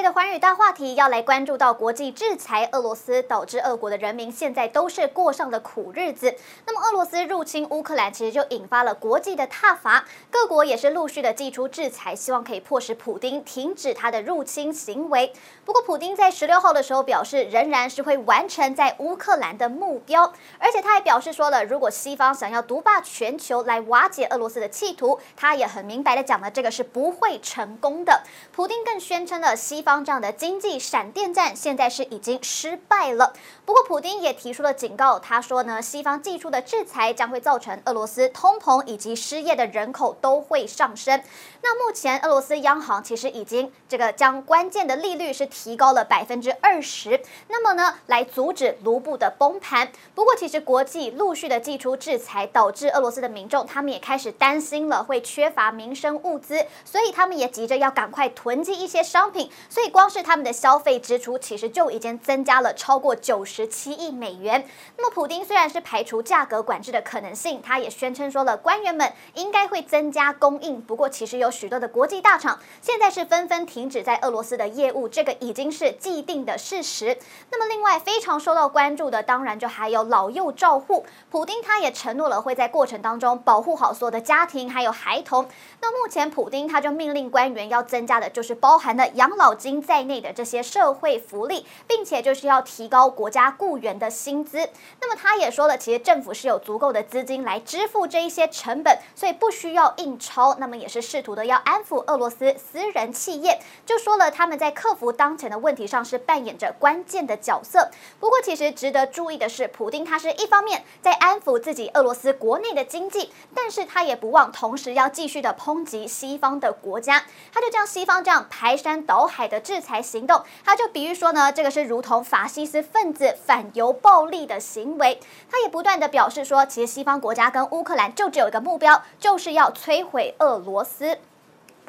这一节的寰宇大话题要来关注到国际制裁俄罗斯，导致俄国的人民现在都是过上了苦日子。那么俄罗斯入侵乌克兰，其实就引发了国际的挞伐，各国也是陆续的祭出制裁，希望可以迫使普丁停止他的入侵行为。不过普丁在十六号的时候表示，仍然是会完成在乌克兰的目标，而且他还表示说了，如果西方想要独霸全球来瓦解俄罗斯的企图，他也很明白的讲了，这个是不会成功的。普丁更宣称了。西方这样的经济闪电战现在是已经失败了。不过，普丁也提出了警告，他说呢，西方寄出的制裁将会造成俄罗斯通膨以及失业的人口都会上升。那目前俄罗斯央行其实已经这个将关键的利率是提高了百分之二十，那么呢，来阻止卢布的崩盘。不过，其实国际陆续的寄出制裁，导致俄罗斯的民众他们也开始担心了，会缺乏民生物资，所以他们也急着要赶快囤积一些商品。所以光是他们的消费支出，其实就已经增加了超过九十七亿美元。那么，普丁虽然是排除价格管制的可能性，他也宣称说了，官员们应该会增加供应。不过，其实有许多的国际大厂现在是纷纷停止在俄罗斯的业务，这个已经是既定的事实。那么，另外非常受到关注的，当然就还有老幼照护。普丁他也承诺了会在过程当中保护好所有的家庭还有孩童。那目前，普丁他就命令官员要增加的，就是包含了养老。金在内的这些社会福利，并且就是要提高国家雇员的薪资。那么他也说了，其实政府是有足够的资金来支付这一些成本，所以不需要印钞。那么也是试图的要安抚俄罗斯私人企业，就说了他们在克服当前的问题上是扮演着关键的角色。不过其实值得注意的是，普丁他是一方面在安抚自己俄罗斯国内的经济，但是他也不忘同时要继续的抨击西方的国家。他就将西方这样排山倒海的制裁行动，他就比喻说呢，这个是如同法西斯分子反犹暴力的行为。他也不断的表示说，其实西方国家跟乌克兰就只有一个目标，就是要摧毁俄罗斯。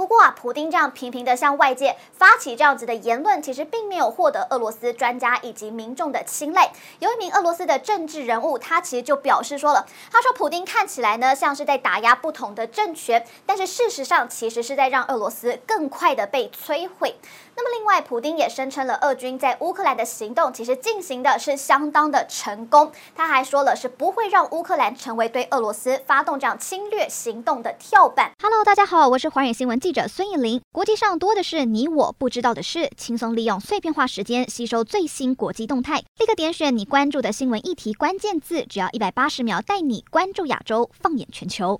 不过啊，普丁这样频频的向外界发起这样子的言论，其实并没有获得俄罗斯专家以及民众的青睐。有一名俄罗斯的政治人物，他其实就表示说了，他说普丁看起来呢像是在打压不同的政权，但是事实上其实是在让俄罗斯更快的被摧毁。那么另外，普丁也声称了，俄军在乌克兰的行动其实进行的是相当的成功。他还说了，是不会让乌克兰成为对俄罗斯发动这样侵略行动的跳板。Hello，大家好，我是华远新闻记记者孙艺林。国际上多的是你我不知道的事，轻松利用碎片化时间吸收最新国际动态，立刻点选你关注的新闻议题关键字，只要一百八十秒带你关注亚洲，放眼全球。